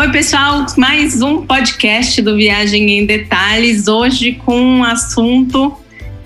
Oi, pessoal, mais um podcast do Viagem em Detalhes, hoje com um assunto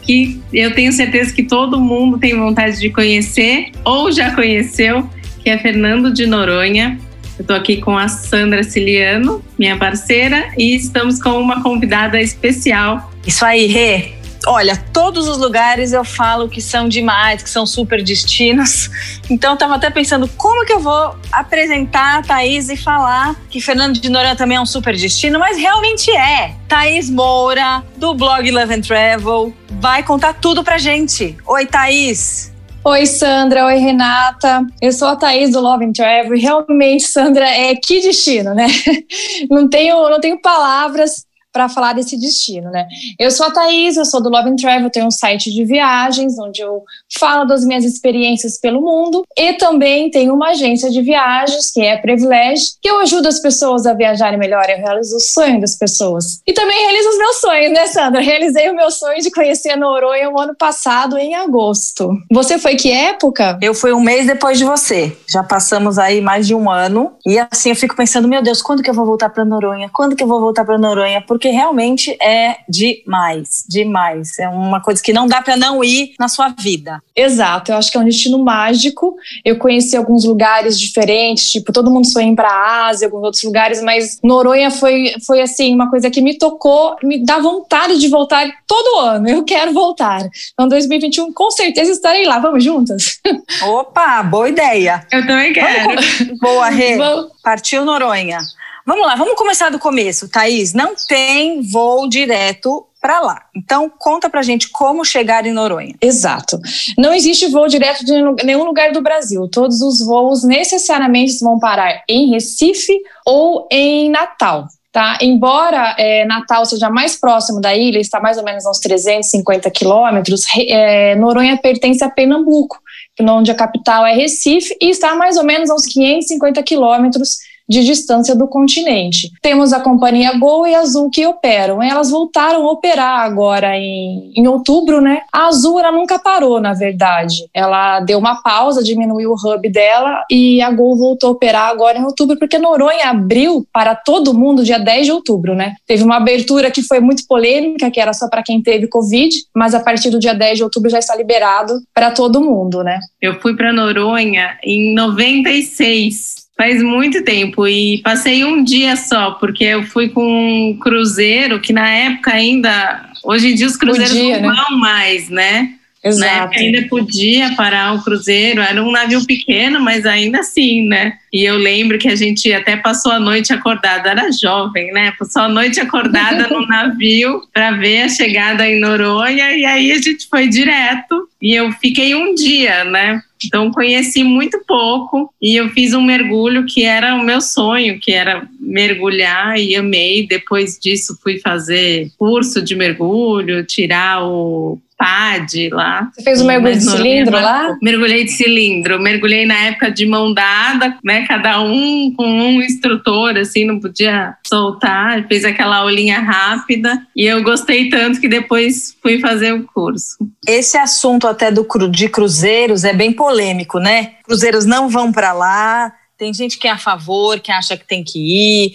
que eu tenho certeza que todo mundo tem vontade de conhecer ou já conheceu, que é Fernando de Noronha. Eu estou aqui com a Sandra Ciliano, minha parceira, e estamos com uma convidada especial. Isso aí, Rê. Olha, todos os lugares eu falo que são demais, que são super destinos. Então eu tava até pensando como que eu vou apresentar a Thaís e falar que Fernando de Noronha também é um super destino, mas realmente é. Thaís Moura, do blog Love and Travel, vai contar tudo pra gente. Oi, Thaís! Oi, Sandra. Oi, Renata. Eu sou a Thaís do Love and Travel. Realmente, Sandra, é que destino, né? Não tenho, não tenho palavras para falar desse destino, né? Eu sou a Thaís, eu sou do Love and Travel, tenho um site de viagens onde eu falo das minhas experiências pelo mundo e também tenho uma agência de viagens que é Privilege, que eu ajudo as pessoas a viajarem melhor, eu realizo o sonho das pessoas. E também realizo os meus sonhos, né, Sandra? Realizei o meu sonho de conhecer a Noronha o ano passado, em agosto. Você foi que época? Eu fui um mês depois de você. Já passamos aí mais de um ano e assim eu fico pensando, meu Deus, quando que eu vou voltar para Noronha? Quando que eu vou voltar para Noronha? Porque porque realmente é demais, demais. É uma coisa que não dá para não ir na sua vida. Exato, eu acho que é um destino mágico. Eu conheci alguns lugares diferentes, tipo, todo mundo sonha ir para a Ásia, alguns outros lugares, mas Noronha foi, foi assim, uma coisa que me tocou, me dá vontade de voltar todo ano. Eu quero voltar. Então, 2021, com certeza estarei lá. Vamos juntas? Opa, boa ideia. Eu também quero. Vamos, boa, Rê. Partiu Noronha. Vamos lá, vamos começar do começo, Thaís. Não tem voo direto para lá. Então, conta pra gente como chegar em Noronha. Exato. Não existe voo direto de nenhum lugar do Brasil. Todos os voos necessariamente vão parar em Recife ou em Natal. Tá? Embora é, Natal seja mais próximo da ilha, está mais ou menos a uns 350 quilômetros, é, Noronha pertence a Pernambuco, onde a capital é Recife, e está mais ou menos a uns 550 quilômetros de distância do continente. Temos a companhia Gol e Azul que operam. Elas voltaram a operar agora em, em outubro, né? A Azul ela nunca parou, na verdade. Ela deu uma pausa, diminuiu o hub dela e a Gol voltou a operar agora em outubro, porque Noronha abriu para todo mundo dia 10 de outubro, né? Teve uma abertura que foi muito polêmica, que era só para quem teve Covid, mas a partir do dia 10 de outubro já está liberado para todo mundo, né? Eu fui para Noronha em 96 Faz muito tempo e passei um dia só, porque eu fui com um cruzeiro que na época ainda. Hoje em dia os cruzeiros Podia, não né? vão mais, né? Exato. Na época ainda podia parar o cruzeiro, era um navio pequeno, mas ainda assim, né? E eu lembro que a gente até passou a noite acordada, era jovem, né? Passou a noite acordada no navio para ver a chegada em Noronha e aí a gente foi direto e eu fiquei um dia, né? Então conheci muito pouco e eu fiz um mergulho que era o meu sonho, que era mergulhar e amei. Depois disso fui fazer curso de mergulho, tirar o PAD lá. Você fez o mergulho de cilindro lá? Mergulhei de cilindro. Mergulhei na época de mão dada, né? Cada um com um instrutor, assim, não podia soltar. Fez aquela aulinha rápida. E eu gostei tanto que depois fui fazer o curso. Esse assunto até do de cruzeiros é bem polêmico, né? Cruzeiros não vão para lá. Tem gente que é a favor, que acha que tem que ir.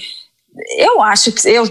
Eu acho que eu,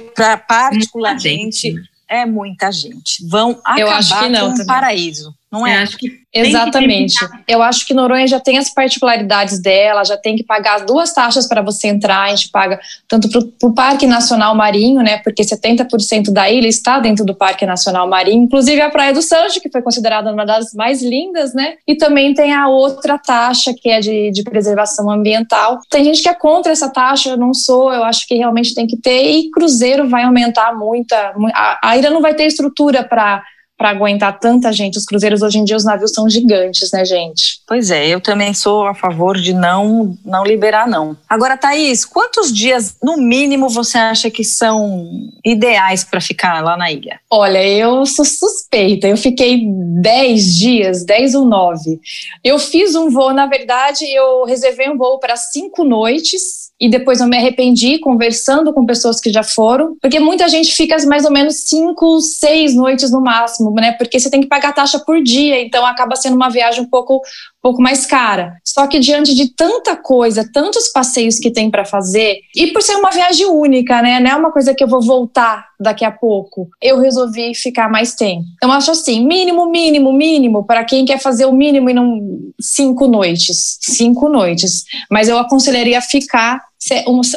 particularmente, é muita gente. Vão acabar com um paraíso. Não é? acho que Exatamente. Eu acho que Noronha já tem as particularidades dela, já tem que pagar as duas taxas para você entrar. A gente paga tanto para o Parque Nacional Marinho, né? Porque 70% da ilha está dentro do Parque Nacional Marinho, inclusive a Praia do Sancho, que foi considerada uma das mais lindas, né? E também tem a outra taxa, que é de, de preservação ambiental. Tem gente que é contra essa taxa, eu não sou, eu acho que realmente tem que ter, e cruzeiro vai aumentar muito. A, a ilha não vai ter estrutura para para aguentar tanta gente. Os cruzeiros hoje em dia, os navios são gigantes, né, gente? Pois é, eu também sou a favor de não não liberar, não. Agora, Thaís, quantos dias, no mínimo, você acha que são ideais para ficar lá na ilha? Olha, eu sou suspeita. Eu fiquei 10 dias, 10 ou 9. Eu fiz um voo, na verdade, eu reservei um voo para cinco noites e depois eu me arrependi conversando com pessoas que já foram, porque muita gente fica mais ou menos cinco, seis noites no máximo, né? Porque você tem que pagar taxa por dia, então acaba sendo uma viagem um pouco pouco mais cara. Só que diante de tanta coisa, tantos passeios que tem para fazer, e por ser uma viagem única, né? Não é uma coisa que eu vou voltar daqui a pouco. Eu resolvi ficar mais tempo. Então acho assim, mínimo, mínimo, mínimo para quem quer fazer o mínimo e não cinco noites, cinco noites. Mas eu aconselharia ficar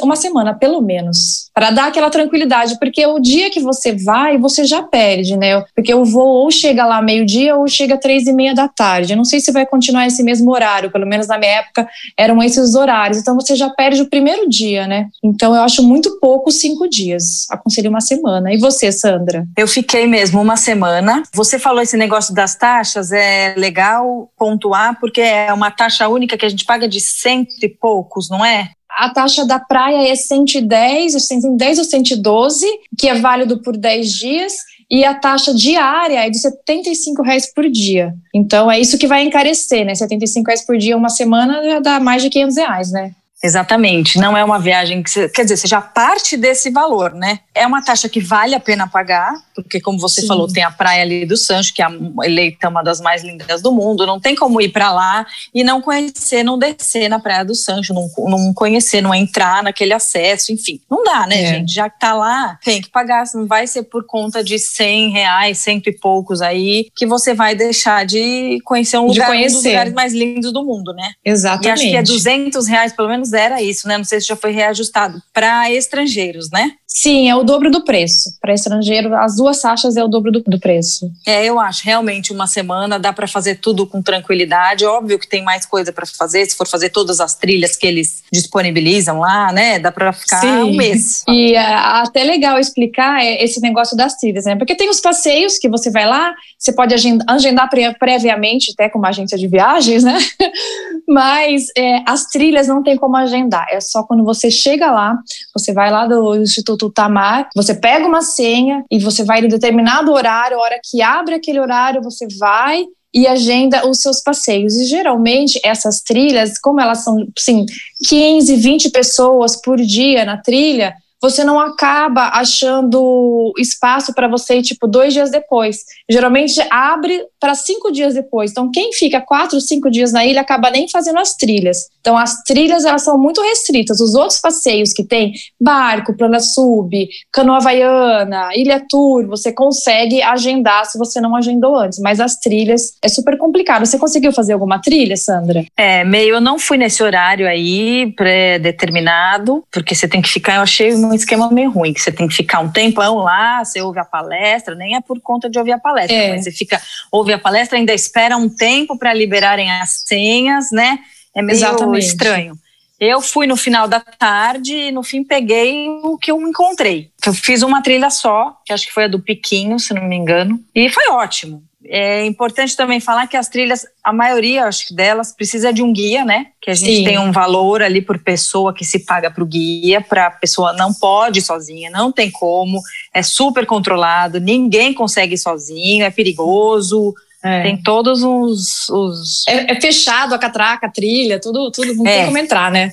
uma semana, pelo menos, para dar aquela tranquilidade, porque o dia que você vai, você já perde, né? Porque o voo ou chega lá meio-dia ou chega três e meia da tarde. Eu não sei se vai continuar esse mesmo horário, pelo menos na minha época eram esses horários. Então você já perde o primeiro dia, né? Então eu acho muito pouco cinco dias. Aconselho uma semana. E você, Sandra? Eu fiquei mesmo uma semana. Você falou esse negócio das taxas, é legal pontuar, porque é uma taxa única que a gente paga de cento e poucos, não é? A taxa da praia é 110, 110 ou 112, que é válido por 10 dias, e a taxa diária é de 75 reais por dia. Então é isso que vai encarecer, né? 75 reais por dia uma semana já dá mais de 500 reais, né? Exatamente, não é uma viagem que você, quer dizer, você já parte desse valor, né? É uma taxa que vale a pena pagar, porque como você Sim. falou, tem a praia ali do Sancho, que é eleita uma das mais lindas do mundo, não tem como ir para lá e não conhecer, não descer na praia do Sancho, não, não conhecer, não entrar naquele acesso, enfim, não dá, né, é. gente? Já que tá lá, tem que pagar, não vai ser por conta de 100 reais, cento e poucos aí, que você vai deixar de conhecer um, lugar, conhecer. um dos lugares mais lindos do mundo, né? Exatamente. E acho que é 200 reais, pelo menos era isso, né? Não sei se já foi reajustado para estrangeiros, né? Sim, é o dobro do preço. Para estrangeiro, as duas taxas é o dobro do, do, preço. É, eu acho. Realmente, uma semana dá para fazer tudo com tranquilidade. Óbvio que tem mais coisa para fazer. Se for fazer todas as trilhas que eles disponibilizam lá, né? Dá para ficar Sim. um mês. E é, até legal explicar é, esse negócio das trilhas, né? Porque tem os passeios que você vai lá, você pode agendar, agendar previamente, até com uma agência de viagens, né? Mas é, as trilhas não tem como agendar. É só quando você chega lá, você vai lá do Instituto Tamar, você pega uma senha e você vai em determinado horário, a hora que abre aquele horário, você vai e agenda os seus passeios. E geralmente essas trilhas, como elas são, assim, 15, 20 pessoas por dia na trilha, você não acaba achando espaço para você ir, tipo, dois dias depois. Geralmente abre para cinco dias depois. Então, quem fica quatro, cinco dias na ilha acaba nem fazendo as trilhas. Então, as trilhas, elas são muito restritas. Os outros passeios que tem, barco, plana sub, canoa havaiana, ilha tour, você consegue agendar se você não agendou antes. Mas as trilhas é super complicado. Você conseguiu fazer alguma trilha, Sandra? É, meio, eu não fui nesse horário aí, pré-determinado, porque você tem que ficar, eu achei um esquema meio ruim, que você tem que ficar um tempão lá, você ouve a palestra, nem é por conta de ouvir a palestra, é. mas você fica, ouve a palestra, ainda espera um tempo para liberarem as senhas, né? É meio Exatamente. estranho. Eu fui no final da tarde e no fim peguei o que eu encontrei. Eu fiz uma trilha só, que acho que foi a do Piquinho, se não me engano, e foi ótimo. É importante também falar que as trilhas, a maioria, acho que delas, precisa de um guia, né? Que a gente Sim. tem um valor ali por pessoa que se paga para o guia, para a pessoa não pode ir sozinha, não tem como, é super controlado, ninguém consegue ir sozinho, é perigoso. É. Tem todos os. os... É, é, fechado a catraca, a trilha, tudo, tudo não é. tem como entrar, né?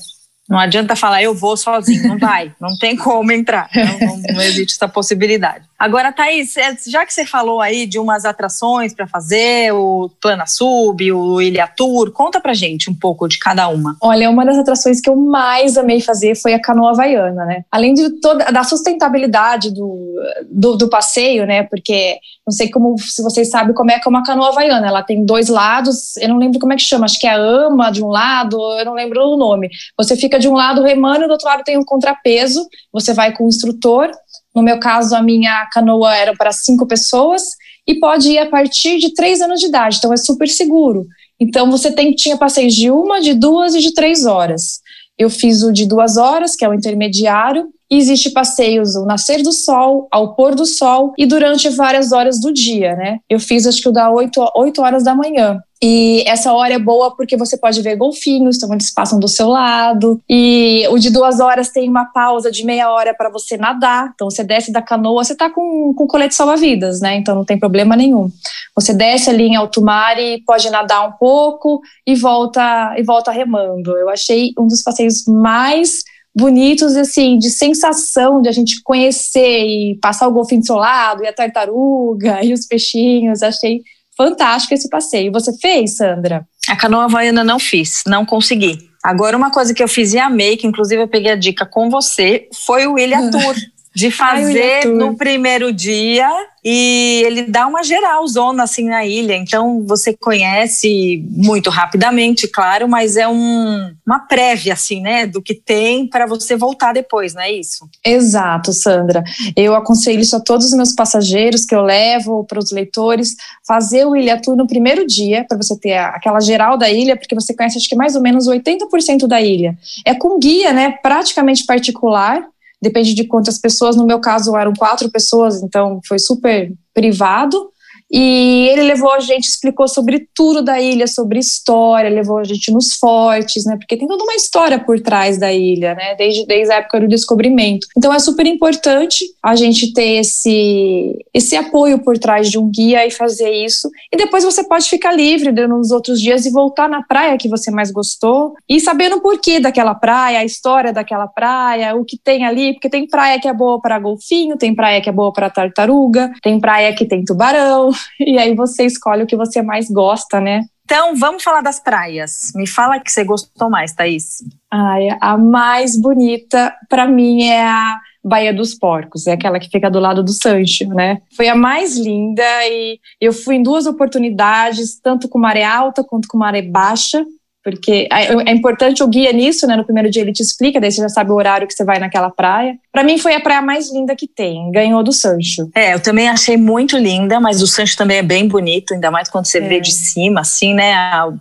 Não adianta falar eu vou sozinho, não vai, não tem como entrar, não, não, não existe essa possibilidade. Agora, Thaís, é, já que você falou aí de umas atrações para fazer, o Plana Sub, o Ilha Tour, conta pra gente um pouco de cada uma. Olha, uma das atrações que eu mais amei fazer foi a canoa havaiana, né? Além de toda da sustentabilidade do, do, do passeio, né? Porque não sei como se vocês sabem como é que é uma canoa havaiana. Ela tem dois lados, eu não lembro como é que chama, acho que é a ama de um lado, eu não lembro o nome. Você fica de um lado remando e do outro lado tem um contrapeso. Você vai com o instrutor no meu caso, a minha canoa era para cinco pessoas e pode ir a partir de três anos de idade, então é super seguro. Então você tem, tinha passeios de uma, de duas e de três horas. Eu fiz o de duas horas, que é o intermediário, e existe passeios ao nascer do sol, ao pôr do sol e durante várias horas do dia, né? Eu fiz acho que o da 8, 8 horas da manhã. E essa hora é boa porque você pode ver golfinhos, então eles passam do seu lado. E o de duas horas tem uma pausa de meia hora para você nadar. Então você desce da canoa, você tá com, com colete salva-vidas, né? Então não tem problema nenhum. Você desce ali em alto mar e pode nadar um pouco e volta e volta remando. Eu achei um dos passeios mais bonitos, assim, de sensação de a gente conhecer e passar o golfinho do seu lado, e a tartaruga, e os peixinhos. Achei fantástico esse passeio. Você fez, Sandra? A canoa havaiana não fiz, não consegui. Agora, uma coisa que eu fiz e amei, que inclusive eu peguei a dica com você, foi o Ilha Tour. De fazer Ai, no primeiro dia e ele dá uma geral zona assim na ilha, então você conhece muito rapidamente, claro, mas é um, uma prévia assim, né, do que tem para você voltar depois, não é isso? Exato, Sandra. Eu aconselho isso a todos os meus passageiros que eu levo para os leitores, fazer o Ilha Tour no primeiro dia, para você ter aquela geral da ilha, porque você conhece acho que mais ou menos 80% da ilha. É com guia, né, praticamente particular, depende de quantas pessoas. No meu caso, eram quatro pessoas, então foi super privado. E ele levou a gente, explicou sobre tudo da ilha, sobre história, levou a gente nos fortes, né? Porque tem toda uma história por trás da ilha, né? Desde, desde a época do descobrimento. Então é super importante a gente ter esse, esse apoio por trás de um guia e fazer isso. E depois você pode ficar livre nos outros dias e voltar na praia que você mais gostou e sabendo o porquê daquela praia, a história daquela praia, o que tem ali, porque tem praia que é boa para golfinho, tem praia que é boa para tartaruga, tem praia que tem tubarão. e aí você escolhe o que você mais gosta, né? Então, vamos falar das praias. Me fala que você gostou mais, Thaís. Ai, a mais bonita, para mim, é a Baía dos Porcos, é aquela que fica do lado do Sancho, né? Foi a mais linda e eu fui em duas oportunidades, tanto com maré alta quanto com maré baixa porque é, é importante o guia nisso, né? No primeiro dia ele te explica, daí você já sabe o horário que você vai naquela praia. Para mim foi a praia mais linda que tem, ganhou do Sancho. É, eu também achei muito linda, mas o Sancho também é bem bonito, ainda mais quando você é. vê de cima, assim, né?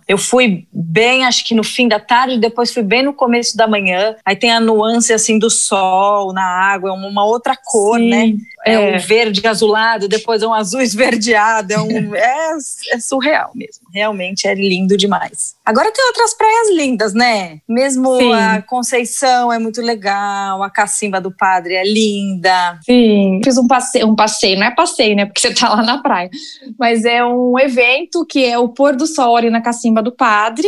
Eu fui bem, acho que no fim da tarde, depois fui bem no começo da manhã. Aí tem a nuance assim do sol na água, é uma outra cor, Sim. né? É, é, um verde azulado, depois é um azul esverdeado, é, um, é, é, surreal mesmo. Realmente é lindo demais. Agora tem outras praias lindas, né? Mesmo Sim. a Conceição é muito legal, a Cacimba do Padre é linda. Sim, fiz um passeio, um passeio, não é passeio, né? Porque você tá lá na praia, mas é um evento que é o pôr do sol ali na Cacimba do Padre.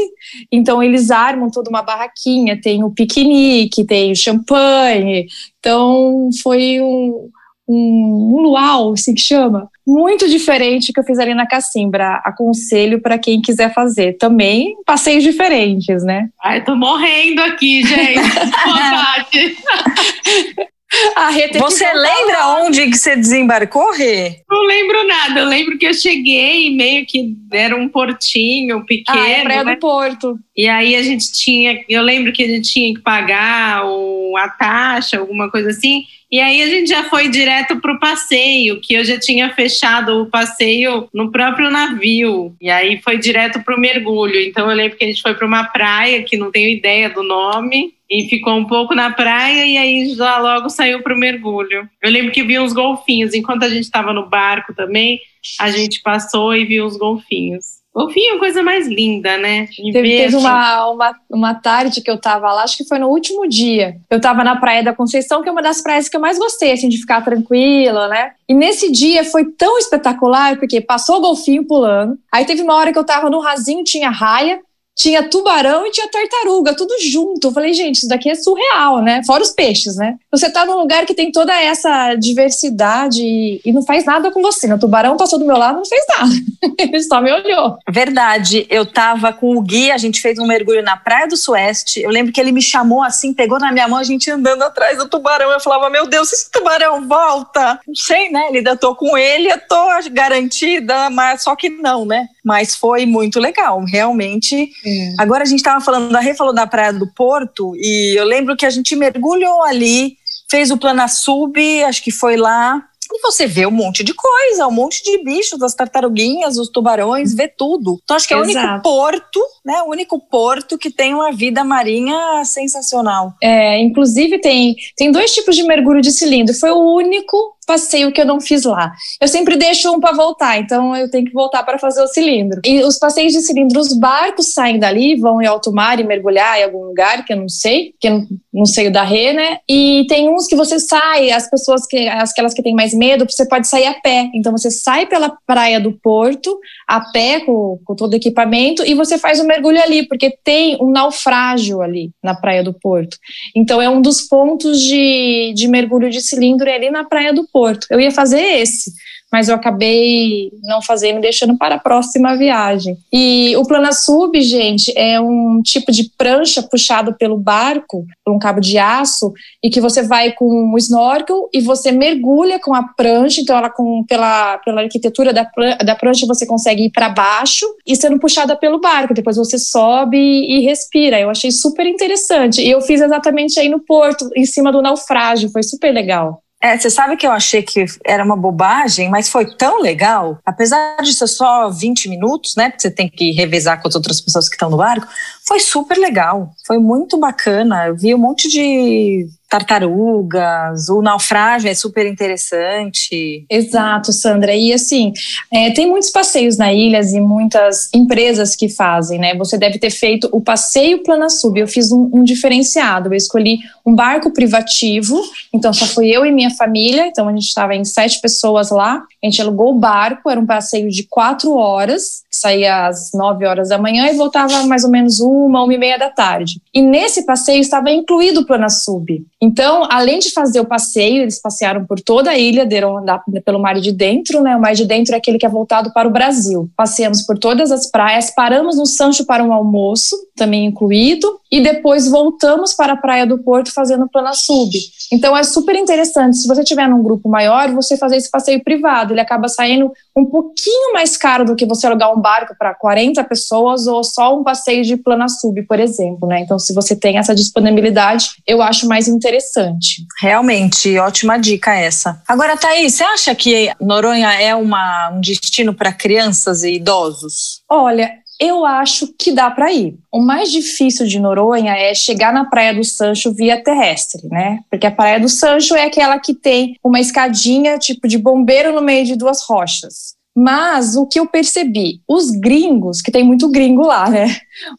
Então eles armam toda uma barraquinha, tem o piquenique, tem o champanhe. Então foi um um, um luau, assim que chama, muito diferente que eu fiz ali na Cacimbra. Aconselho para quem quiser fazer. Também passeios diferentes, né? Ai, tô morrendo aqui, gente. você lembra lá. onde que você desembarcou, Rê? Não lembro nada. Eu lembro que eu cheguei meio que era um portinho pequeno. Ah, é Praia né? do Porto. E aí a gente tinha, eu lembro que a gente tinha que pagar o, a taxa, alguma coisa assim. E aí a gente já foi direto para o passeio, que eu já tinha fechado o passeio no próprio navio. E aí foi direto para o mergulho. Então eu lembro que a gente foi para uma praia que não tenho ideia do nome. E ficou um pouco na praia e aí já logo saiu para o mergulho. Eu lembro que vi uns golfinhos. Enquanto a gente estava no barco também, a gente passou e viu os golfinhos. Golfinho é coisa mais linda, né? Teve, teve, uma, uma, uma tarde que eu tava lá, acho que foi no último dia. Eu tava na Praia da Conceição, que é uma das praias que eu mais gostei, assim, de ficar tranquila, né? E nesse dia foi tão espetacular, porque passou o golfinho pulando. Aí teve uma hora que eu tava no rasinho, tinha raia tinha tubarão e tinha tartaruga, tudo junto. Eu falei, gente, isso daqui é surreal, né? Fora os peixes, né? Você tá num lugar que tem toda essa diversidade e, e não faz nada com você. Né? O tubarão passou do meu lado não fez nada. Ele só me olhou. Verdade. Eu tava com o Gui, a gente fez um mergulho na Praia do Sueste. Eu lembro que ele me chamou assim, pegou na minha mão, a gente andando atrás do tubarão. Eu falava, meu Deus, esse tubarão volta. Não sei, né? Ainda tô com ele, eu tô garantida, mas só que não, né? Mas foi muito legal, realmente. Agora a gente estava falando, a Rê falou da Praia do Porto, e eu lembro que a gente mergulhou ali, fez o Plana Sub, acho que foi lá, e você vê um monte de coisa, um monte de bichos, as tartaruguinhas, os tubarões, vê tudo. Então acho que é o único porto, né? O único porto que tem uma vida marinha sensacional. É, inclusive tem, tem dois tipos de mergulho de cilindro. Foi o único passeio que eu não fiz lá. Eu sempre deixo um para voltar, então eu tenho que voltar para fazer o cilindro. E os passeios de cilindro, os barcos saem dali, vão em alto mar e mergulhar em algum lugar que eu não sei, que eu não, sei o da Rê, né? E tem uns que você sai, as pessoas que, aquelas que têm mais medo, você pode sair a pé. Então você sai pela praia do Porto, a pé, com, com todo o equipamento, e você faz o mergulho ali, porque tem um naufrágio ali na praia do Porto. Então é um dos pontos de, de mergulho de cilindro é ali na praia do Porto. Eu ia fazer esse, mas eu acabei não fazendo, deixando para a próxima viagem. E o Planasub, gente, é um tipo de prancha puxado pelo barco, por um cabo de aço, e que você vai com um snorkel e você mergulha com a prancha, então ela com, pela, pela arquitetura da, da prancha você consegue ir para baixo e sendo puxada pelo barco, depois você sobe e respira. Eu achei super interessante. E eu fiz exatamente aí no porto, em cima do naufrágio, foi super legal. É, você sabe que eu achei que era uma bobagem, mas foi tão legal, apesar de ser só 20 minutos, né? Porque você tem que revezar com as outras pessoas que estão no barco, foi super legal, foi muito bacana. Eu vi um monte de tartarugas, o naufrágio é super interessante. Exato, Sandra. E assim, é, tem muitos passeios na ilha e muitas empresas que fazem, né? Você deve ter feito o passeio Planasub. Eu fiz um, um diferenciado. Eu escolhi um barco privativo, então só fui eu e minha família. Então a gente estava em sete pessoas lá. A gente alugou o barco, era um passeio de quatro horas, saía às nove horas da manhã e voltava mais ou menos uma, uma e meia da tarde. E nesse passeio estava incluído o Planasub. Então, além de fazer o passeio, eles passearam por toda a ilha, deram andar pelo mar de dentro, né? O mar de dentro é aquele que é voltado para o Brasil. Passeamos por todas as praias, paramos no Sancho para um almoço, também incluído, e depois voltamos para a Praia do Porto fazendo plana sub. Então é super interessante. Se você tiver num grupo maior, você fazer esse passeio privado, ele acaba saindo um pouquinho mais caro do que você alugar um barco para 40 pessoas ou só um passeio de plana sub, por exemplo, né? Então se você tem essa disponibilidade, eu acho mais interessante. Realmente, ótima dica essa. Agora, Thaís, você acha que Noronha é uma, um destino para crianças e idosos? Olha, eu acho que dá para ir. O mais difícil de Noronha é chegar na Praia do Sancho via terrestre, né? Porque a Praia do Sancho é aquela que tem uma escadinha tipo de bombeiro no meio de duas rochas. Mas o que eu percebi, os gringos, que tem muito gringo lá, né?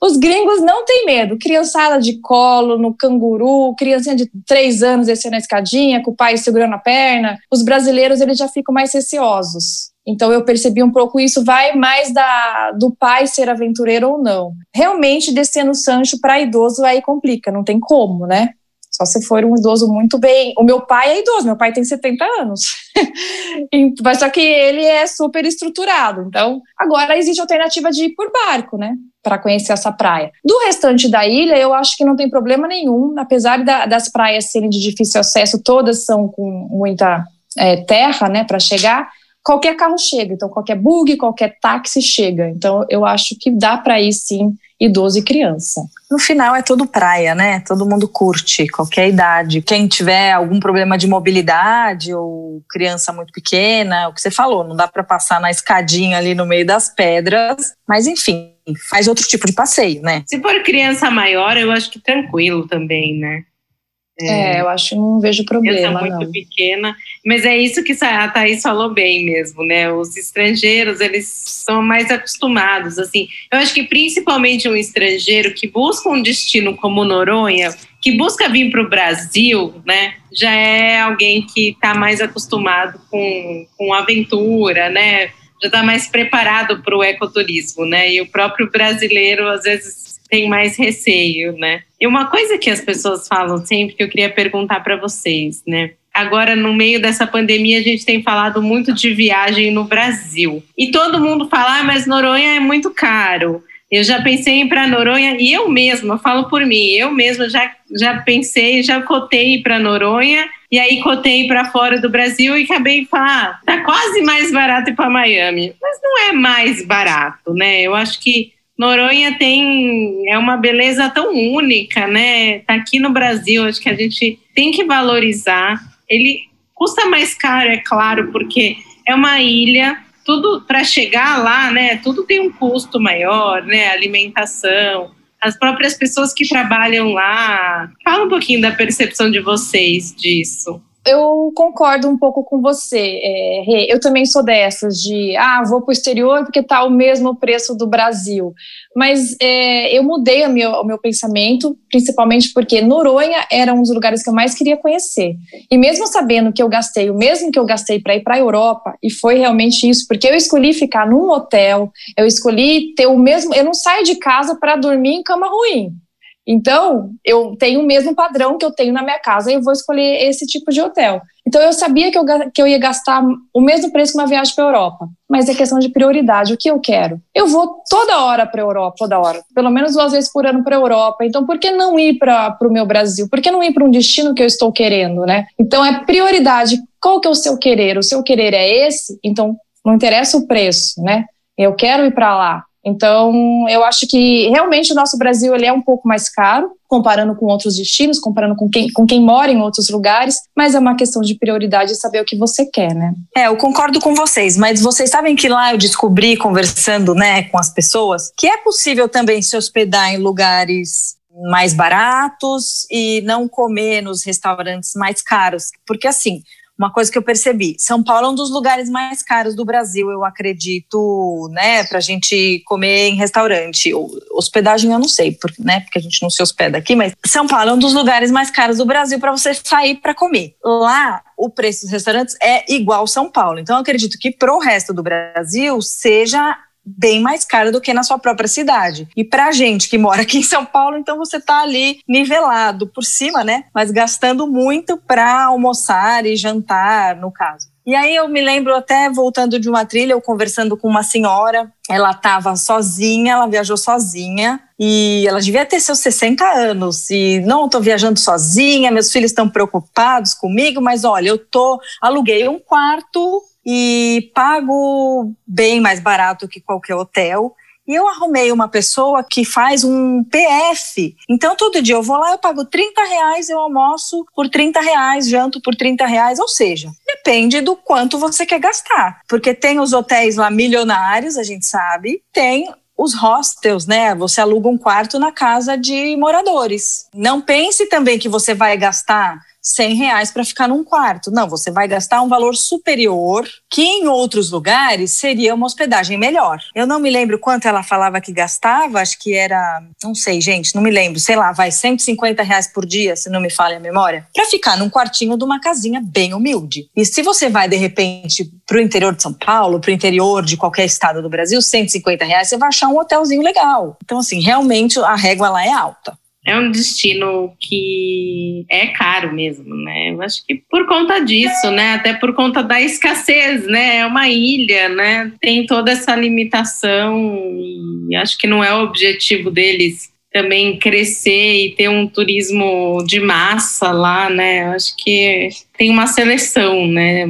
Os gringos não têm medo. Criançada de colo, no canguru, criancinha de três anos descendo a escadinha, com o pai segurando a perna. Os brasileiros, eles já ficam mais receosos. Então eu percebi um pouco isso, vai mais da, do pai ser aventureiro ou não. Realmente descer no Sancho para idoso aí complica, não tem como, né? Só se for um idoso muito bem. O meu pai é idoso, meu pai tem 70 anos. Mas só que ele é super estruturado. Então, agora existe a alternativa de ir por barco, né? Para conhecer essa praia. Do restante da ilha, eu acho que não tem problema nenhum. Apesar da, das praias serem de difícil acesso, todas são com muita é, terra, né, para chegar qualquer carro chega, então qualquer bug, qualquer táxi chega. Então eu acho que dá para ir sim idoso e criança. No final é tudo praia, né? Todo mundo curte, qualquer idade. Quem tiver algum problema de mobilidade ou criança muito pequena, o que você falou, não dá para passar na escadinha ali no meio das pedras, mas enfim, faz outro tipo de passeio, né? Se for criança maior, eu acho que tranquilo também, né? É, é, eu acho que não vejo problema. muito não. pequena, mas é isso que a Thaís falou bem mesmo, né? Os estrangeiros, eles são mais acostumados, assim. Eu acho que principalmente um estrangeiro que busca um destino como Noronha, que busca vir para o Brasil, né? Já é alguém que está mais acostumado com, com aventura, né? Já está mais preparado para o ecoturismo, né? E o próprio brasileiro, às vezes, tem mais receio, né? E uma coisa que as pessoas falam sempre que eu queria perguntar para vocês, né? Agora, no meio dessa pandemia, a gente tem falado muito de viagem no Brasil. E todo mundo fala, ah, mas Noronha é muito caro. Eu já pensei em ir para Noronha e eu mesma, falo por mim, eu mesma já, já pensei, já cotei para Noronha e aí cotei para fora do Brasil e acabei falar, ah, tá quase mais barato ir para Miami. Mas não é mais barato, né? Eu acho que Noronha tem é uma beleza tão única, né? Tá aqui no Brasil, acho que a gente tem que valorizar. Ele custa mais caro, é claro, porque é uma ilha, tudo para chegar lá, né? Tudo tem um custo maior, né? Alimentação, as próprias pessoas que trabalham lá. Fala um pouquinho da percepção de vocês disso. Eu concordo um pouco com você, é. Eu também sou dessas de, ah, vou para o exterior porque está o mesmo preço do Brasil. Mas é, eu mudei meu, o meu pensamento, principalmente porque Noronha era um dos lugares que eu mais queria conhecer. E mesmo sabendo que eu gastei o mesmo que eu gastei para ir para a Europa, e foi realmente isso, porque eu escolhi ficar num hotel, eu escolhi ter o mesmo. Eu não saio de casa para dormir em cama ruim. Então, eu tenho o mesmo padrão que eu tenho na minha casa e eu vou escolher esse tipo de hotel. Então, eu sabia que eu, que eu ia gastar o mesmo preço que uma viagem para a Europa, mas é questão de prioridade. O que eu quero? Eu vou toda hora para a Europa, toda hora, pelo menos duas vezes por ano para a Europa. Então, por que não ir para o meu Brasil? Por que não ir para um destino que eu estou querendo, né? Então, é prioridade. Qual que é o seu querer? O seu querer é esse? Então, não interessa o preço, né? Eu quero ir para lá. Então, eu acho que realmente o nosso Brasil ele é um pouco mais caro, comparando com outros destinos, comparando com quem, com quem mora em outros lugares, mas é uma questão de prioridade saber o que você quer, né? É, eu concordo com vocês, mas vocês sabem que lá eu descobri, conversando né, com as pessoas, que é possível também se hospedar em lugares mais baratos e não comer nos restaurantes mais caros, porque assim, uma coisa que eu percebi. São Paulo é um dos lugares mais caros do Brasil, eu acredito, né, para a gente comer em restaurante. Hospedagem eu não sei, porque, né, porque a gente não se hospeda aqui, mas São Paulo é um dos lugares mais caros do Brasil para você sair para comer. Lá, o preço dos restaurantes é igual São Paulo. Então, eu acredito que pro resto do Brasil seja bem mais cara do que na sua própria cidade. E pra gente que mora aqui em São Paulo, então você tá ali nivelado por cima, né? Mas gastando muito para almoçar e jantar, no caso. E aí eu me lembro até voltando de uma trilha, eu conversando com uma senhora, ela estava sozinha, ela viajou sozinha e ela devia ter seus 60 anos e não estou viajando sozinha, meus filhos estão preocupados comigo, mas olha, eu tô aluguei um quarto e pago bem mais barato que qualquer hotel. E eu arrumei uma pessoa que faz um PF. Então, todo dia eu vou lá, eu pago 30 reais, eu almoço por 30 reais, janto por 30 reais. Ou seja, depende do quanto você quer gastar. Porque tem os hotéis lá milionários, a gente sabe, tem os hostels, né? Você aluga um quarto na casa de moradores. Não pense também que você vai gastar 100 reais para ficar num quarto. Não, você vai gastar um valor superior, que em outros lugares seria uma hospedagem melhor. Eu não me lembro quanto ela falava que gastava, acho que era, não sei, gente, não me lembro, sei lá, vai 150 reais por dia, se não me falha a memória, para ficar num quartinho de uma casinha bem humilde. E se você vai, de repente, para o interior de São Paulo, para o interior de qualquer estado do Brasil, 150 reais, você vai achar um hotelzinho legal. Então, assim, realmente a régua lá é alta é um destino que é caro mesmo, né? Eu acho que por conta disso, né? Até por conta da escassez, né? É uma ilha, né? Tem toda essa limitação e acho que não é o objetivo deles também crescer e ter um turismo de massa lá, né? Eu acho que tem uma seleção, né?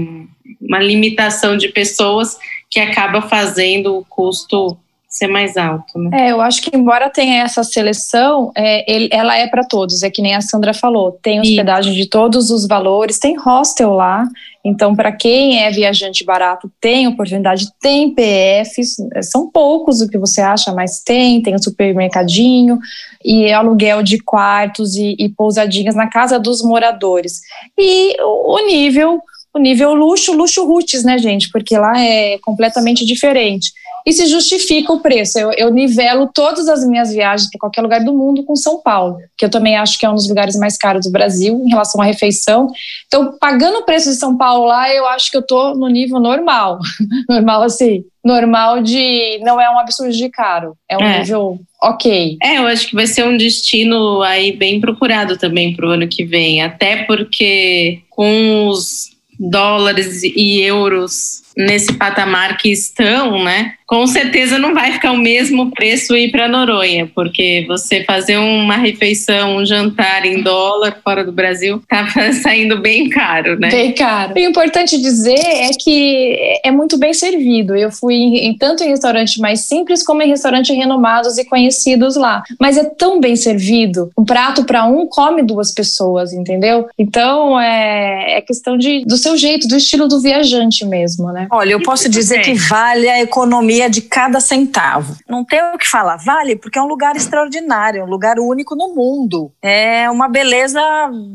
Uma limitação de pessoas que acaba fazendo o custo ser mais alto, né? É, eu acho que embora tenha essa seleção, é, ele, ela é para todos, é que nem a Sandra falou, tem hospedagem de todos os valores, tem hostel lá, então para quem é viajante barato tem oportunidade, tem PFs, são poucos o que você acha, mas tem, tem o um supermercadinho e aluguel de quartos e, e pousadinhas na casa dos moradores. E o nível o nível luxo, luxo roots, né, gente? Porque lá é completamente diferente e se justifica o preço. Eu, eu nivelo todas as minhas viagens para qualquer lugar do mundo com São Paulo, que eu também acho que é um dos lugares mais caros do Brasil em relação à refeição. Então, pagando o preço de São Paulo lá, eu acho que eu estou no nível normal. normal assim, normal de não é um absurdo de caro, é um é. nível ok. É, eu acho que vai ser um destino aí bem procurado também para o ano que vem, até porque com os dólares e euros nesse patamar que estão, né? Com certeza não vai ficar o mesmo preço ir para Noronha, porque você fazer uma refeição, um jantar em dólar fora do Brasil, tá saindo bem caro, né? Bem caro. O importante dizer é que é muito bem servido. Eu fui em, tanto em restaurantes mais simples como em restaurantes renomados e conhecidos lá. Mas é tão bem servido. Um prato para um come duas pessoas, entendeu? Então é, é questão de, do seu jeito, do estilo do viajante mesmo, né? Olha, eu posso dizer que vale a economia economia de cada centavo. Não tem o que falar, vale, porque é um lugar extraordinário, é um lugar único no mundo. É uma beleza,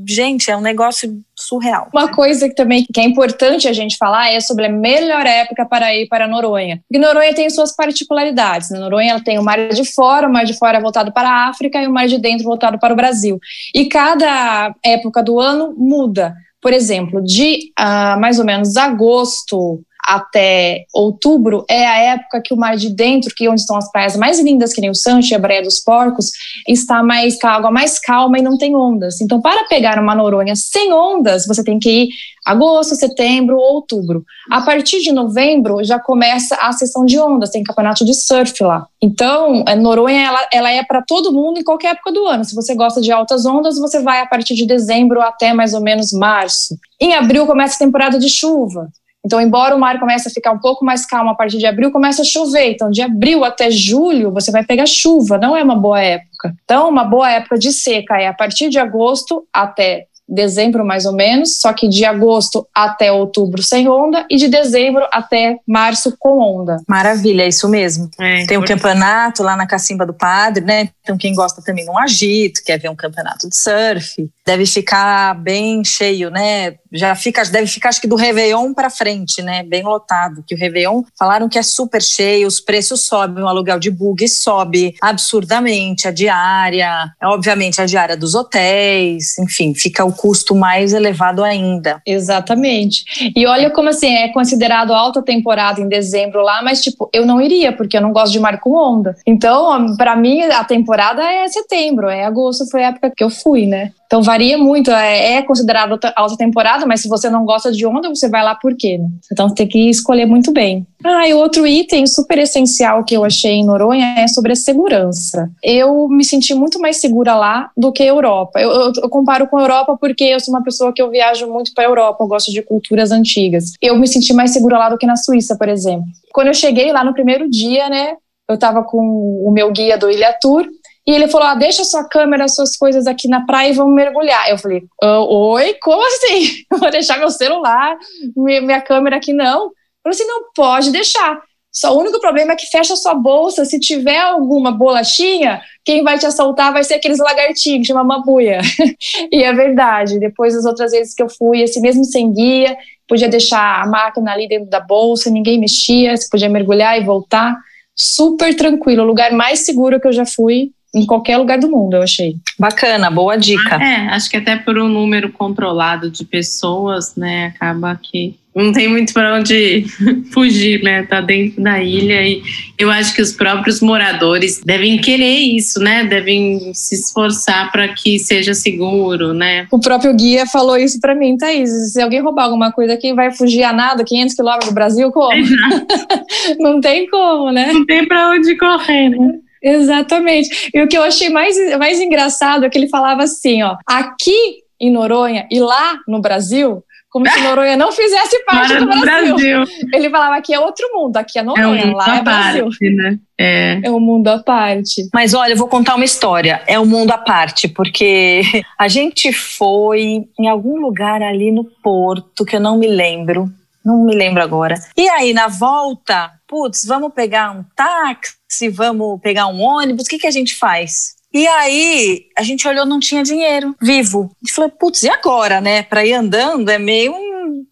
gente, é um negócio surreal. Uma coisa que também que é importante a gente falar é sobre a melhor época para ir para Noronha. Porque Noronha tem suas particularidades. Na Noronha ela tem o mar de fora, o mar de fora é voltado para a África e o mar de dentro voltado para o Brasil. E cada época do ano muda. Por exemplo, de uh, mais ou menos agosto até outubro é a época que o mar de dentro, que é onde estão as praias mais lindas, que nem o Sancho e a Breia dos Porcos, está mais com a água mais calma e não tem ondas. Então, para pegar uma Noronha sem ondas, você tem que ir agosto, setembro, outubro. A partir de novembro já começa a sessão de ondas, tem campeonato de surf lá. Então, a Noronha ela, ela é para todo mundo em qualquer época do ano. Se você gosta de altas ondas, você vai a partir de dezembro até mais ou menos março. Em abril começa a temporada de chuva. Então, embora o mar comece a ficar um pouco mais calmo a partir de abril, começa a chover. Então, de abril até julho, você vai pegar chuva, não é uma boa época. Então, uma boa época de seca é a partir de agosto até dezembro mais ou menos, só que de agosto até outubro sem onda e de dezembro até março com onda. Maravilha, é isso mesmo. É, Tem um campeonato lá na Cacimba do Padre, né? Então quem gosta também de um agito, quer ver um campeonato de surf, deve ficar bem cheio, né? Já fica, deve ficar acho que do Réveillon para frente, né? Bem lotado, que o Réveillon falaram que é super cheio, os preços sobem, o aluguel de bug sobe absurdamente, a diária, obviamente a diária dos hotéis, enfim, fica o custo mais elevado ainda. Exatamente. E olha como assim, é considerado alta temporada em dezembro lá, mas tipo, eu não iria, porque eu não gosto de mar com onda. Então, para mim, a temporada é setembro, é agosto, foi a época que eu fui, né? Então varia muito, é, é considerado alta temporada, mas se você não gosta de onda, você vai lá por quê? Né? Então tem que escolher muito bem. Ah, e outro item super essencial que eu achei em Noronha é sobre a segurança. Eu me senti muito mais segura lá do que a Europa. Eu, eu, eu comparo com a Europa porque eu sou uma pessoa que eu viajo muito para a Europa, eu gosto de culturas antigas. Eu me senti mais segura lá do que na Suíça, por exemplo. Quando eu cheguei lá no primeiro dia, né, eu estava com o meu guia do Ilha Tour e ele falou: ah, deixa sua câmera, suas coisas aqui na praia e vamos mergulhar. Eu falei: oi, como assim? Vou deixar meu celular, minha, câmera aqui não. Eu falei assim: não pode deixar. Só o único problema é que fecha sua bolsa. Se tiver alguma bolachinha, quem vai te assaltar vai ser aqueles lagartinhos, que chama mabuia. e é verdade. Depois, as outras vezes que eu fui, assim, mesmo sem guia, podia deixar a máquina ali dentro da bolsa, ninguém mexia, você podia mergulhar e voltar. Super tranquilo, o lugar mais seguro que eu já fui em qualquer lugar do mundo, eu achei. Bacana, boa dica. É, acho que até por um número controlado de pessoas, né, acaba que não tem muito para onde fugir, né? Tá dentro da ilha e eu acho que os próprios moradores devem querer isso, né? Devem se esforçar para que seja seguro, né? O próprio guia falou isso para mim, Thaís. Se alguém roubar alguma coisa aqui, vai fugir a nada, 500 quilômetros do Brasil, como? não tem como, né? Não tem para onde correr, né? Exatamente. E o que eu achei mais, mais engraçado é que ele falava assim, ó, aqui em Noronha e lá no Brasil, como se Noronha não fizesse parte do Brasil. Brasil. Ele falava que é outro mundo, aqui é Noronha, é um lá é Brasil. Parte, né? É. é um mundo à parte. Mas olha, eu vou contar uma história. É um mundo à parte, porque a gente foi em algum lugar ali no Porto, que eu não me lembro, não me lembro agora. E aí, na volta, putz, vamos pegar um táxi, vamos pegar um ônibus, o que, que a gente faz? E aí, a gente olhou, não tinha dinheiro vivo. E falou, putz, e agora, né? Para ir andando é meio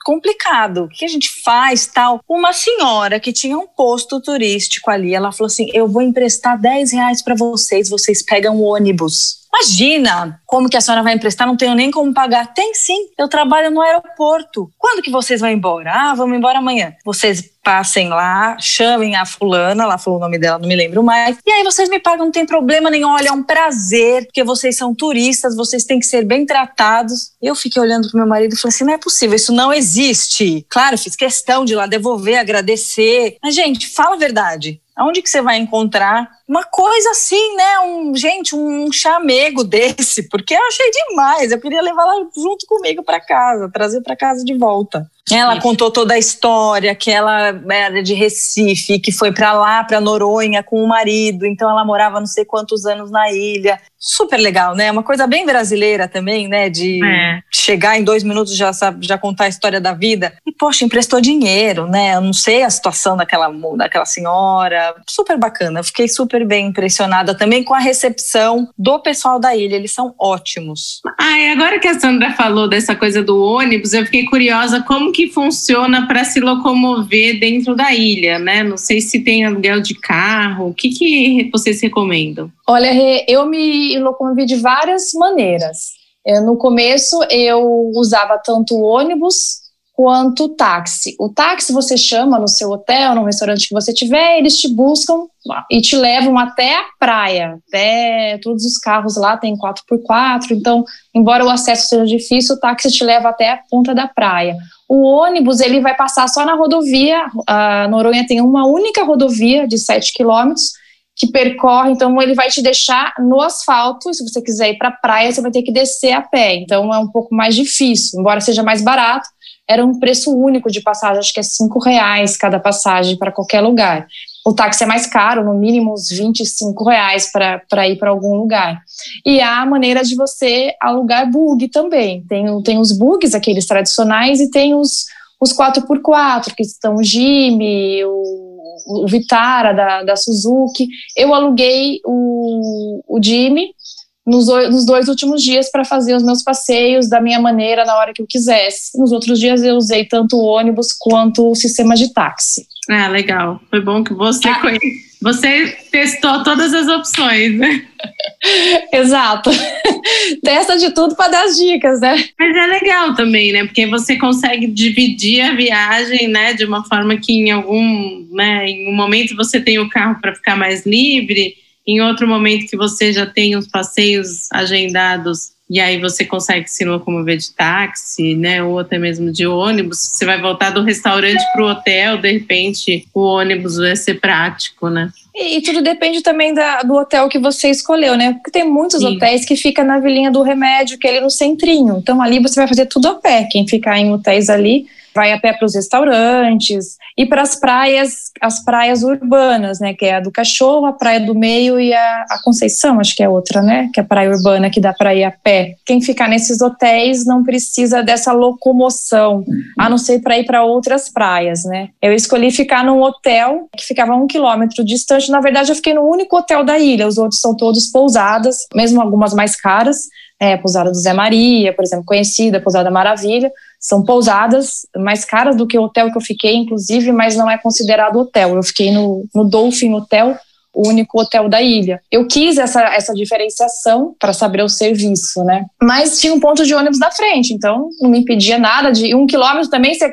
complicado. O que a gente faz, tal? Uma senhora que tinha um posto turístico ali, ela falou assim, eu vou emprestar 10 reais para vocês, vocês pegam o ônibus. Imagina como que a senhora vai emprestar, não tenho nem como pagar. Tem sim, eu trabalho no aeroporto. Quando que vocês vão embora? Ah, vamos embora amanhã. Vocês passem lá, chamem a fulana, ela falou o nome dela, não me lembro mais. E aí vocês me pagam, não tem problema nenhum. Olha, é um prazer, porque vocês são turistas, vocês têm que ser bem tratados. Eu fiquei olhando pro meu marido e falei assim: não é possível, isso não existe. Claro, fiz questão de ir lá devolver, agradecer. Mas, gente, fala a verdade. Aonde que você vai encontrar uma coisa assim, né? Um, gente, um chamego desse, porque eu achei demais. Eu queria levar ela junto comigo para casa, trazer para casa de volta. Ela contou toda a história, que ela era de Recife, que foi para lá, para Noronha com o marido, então ela morava não sei quantos anos na ilha. Super legal, né? Uma coisa bem brasileira também, né? De é. chegar em dois minutos já sabe, já contar a história da vida. E poxa, emprestou dinheiro, né? Eu não sei a situação daquela daquela senhora. Super bacana. Fiquei super bem impressionada também com a recepção do pessoal da ilha. Eles são ótimos. Ah, e agora que a Sandra falou dessa coisa do ônibus, eu fiquei curiosa como que funciona para se locomover dentro da ilha, né? Não sei se tem aluguel de carro. O que, que vocês recomendam? Olha, eu me locomovi de várias maneiras. É, no começo, eu usava tanto ônibus quanto táxi. O táxi você chama no seu hotel, no restaurante que você tiver, eles te buscam e te levam até a praia. Até todos os carros lá têm 4x4, então, embora o acesso seja difícil, o táxi te leva até a ponta da praia. O ônibus ele vai passar só na rodovia. A Noronha tem uma única rodovia de 7 quilômetros que percorre, então ele vai te deixar no asfalto. Se você quiser ir para a praia, você vai ter que descer a pé. Então é um pouco mais difícil, embora seja mais barato. Era um preço único de passagem, acho que é cinco reais cada passagem para qualquer lugar. O táxi é mais caro, no mínimo uns 25 reais para ir para algum lugar. E há maneira de você alugar bug também. Tem, tem os bugs, aqueles tradicionais, e tem os, os 4x4, que estão o Jimmy, o, o Vitara da, da Suzuki. Eu aluguei o, o Jimmy nos, nos dois últimos dias para fazer os meus passeios da minha maneira, na hora que eu quisesse. Nos outros dias eu usei tanto o ônibus quanto o sistema de táxi. Ah, legal. Foi bom que você ah. Você testou todas as opções, né? Exato. Testa de tudo para dar as dicas, né? Mas é legal também, né? Porque você consegue dividir a viagem, né? De uma forma que em algum, né? Em um momento você tem o carro para ficar mais livre, em outro momento que você já tem os passeios agendados e aí você consegue se locomover de táxi, né, ou até mesmo de ônibus. Você vai voltar do restaurante para o hotel, de repente o ônibus vai ser prático, né? E, e tudo depende também da, do hotel que você escolheu, né? Porque tem muitos Sim. hotéis que ficam na vilinha do remédio, que é ali no centrinho. Então ali você vai fazer tudo a pé. Quem ficar em hotéis ali vai a pé para os restaurantes e para as praias, as praias urbanas, né, que é a do Cachorro, a Praia do Meio e a, a Conceição, acho que é outra, né, que é a praia urbana que dá para ir a pé. Quem ficar nesses hotéis não precisa dessa locomoção, a não ser para ir para outras praias, né. Eu escolhi ficar num hotel que ficava um quilômetro distante. Na verdade, eu fiquei no único hotel da ilha. Os outros são todos pousadas, mesmo algumas mais caras. É, pousada do Zé Maria, por exemplo, conhecida, pousada Maravilha, são pousadas mais caras do que o hotel que eu fiquei, inclusive, mas não é considerado hotel. Eu fiquei no, no Dolphin Hotel, o único hotel da ilha. Eu quis essa, essa diferenciação para saber o serviço, né? Mas tinha um ponto de ônibus na frente, então não me impedia nada de um quilômetro também, você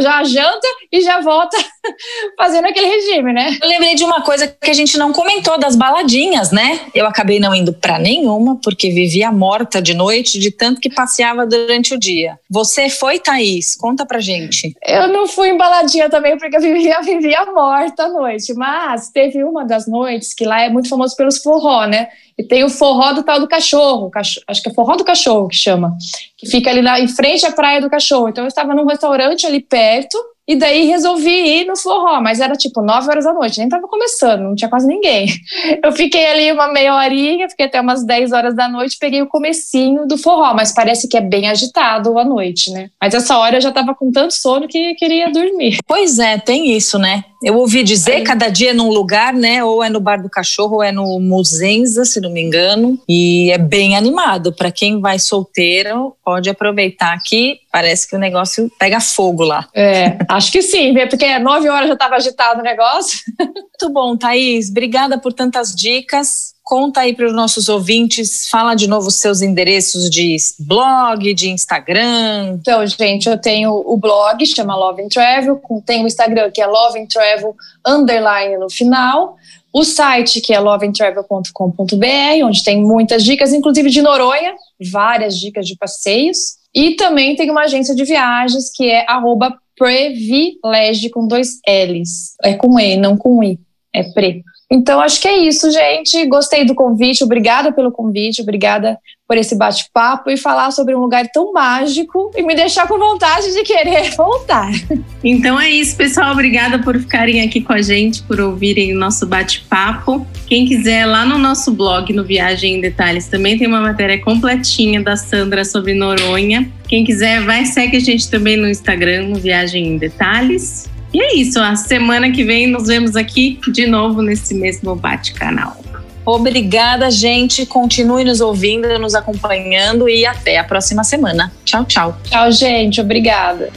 já janta e já volta fazendo aquele regime, né? Eu lembrei de uma coisa que a gente não comentou das baladinhas, né? Eu acabei não indo para nenhuma porque vivia morta de noite de tanto que passeava durante o dia. Você foi, Thaís? Conta pra gente. Eu não fui em baladinha também porque eu vivia, vivia morta à noite, mas teve uma das noites que lá é muito famoso pelos forró, né? E tem o forró do tal do cachorro, cachorro acho que é forró do cachorro que chama, que fica ali na, em frente à praia do cachorro. Então eu estava num restaurante ali perto, e daí resolvi ir no forró, mas era tipo 9 horas da noite, nem tava começando, não tinha quase ninguém. Eu fiquei ali uma meia horinha, fiquei até umas 10 horas da noite, peguei o comecinho do forró, mas parece que é bem agitado à noite, né? Mas essa hora eu já tava com tanto sono que queria dormir. Pois é, tem isso, né? Eu ouvi dizer, Aí. cada dia num lugar, né? Ou é no Bar do Cachorro, ou é no Muzenza, se não me engano. E é bem animado. Para quem vai solteiro, pode aproveitar que parece que o negócio pega fogo lá. É, acho que sim, porque nove horas já estava agitado o negócio. Muito bom, Thaís. Obrigada por tantas dicas. Conta aí para os nossos ouvintes, fala de novo os seus endereços de blog, de Instagram. Então, gente, eu tenho o blog, chama Love and Travel, tem o Instagram que é Love and Travel underline no final, o site que é loveandtravel.com.br, onde tem muitas dicas, inclusive de Noronha, várias dicas de passeios. E também tem uma agência de viagens que é arroba Previlege com dois L's. É com E, não com I. É pre Então, acho que é isso, gente. Gostei do convite, obrigada pelo convite, obrigada por esse bate-papo e falar sobre um lugar tão mágico e me deixar com vontade de querer voltar. Então é isso, pessoal. Obrigada por ficarem aqui com a gente, por ouvirem o nosso bate-papo. Quem quiser, lá no nosso blog, no Viagem em Detalhes, também tem uma matéria completinha da Sandra sobre Noronha. Quem quiser, vai segue a gente também no Instagram, no Viagem em Detalhes. E é isso, a semana que vem nos vemos aqui de novo nesse mesmo bate-canal. Obrigada, gente. Continue nos ouvindo, nos acompanhando e até a próxima semana. Tchau, tchau. Tchau, gente. Obrigada.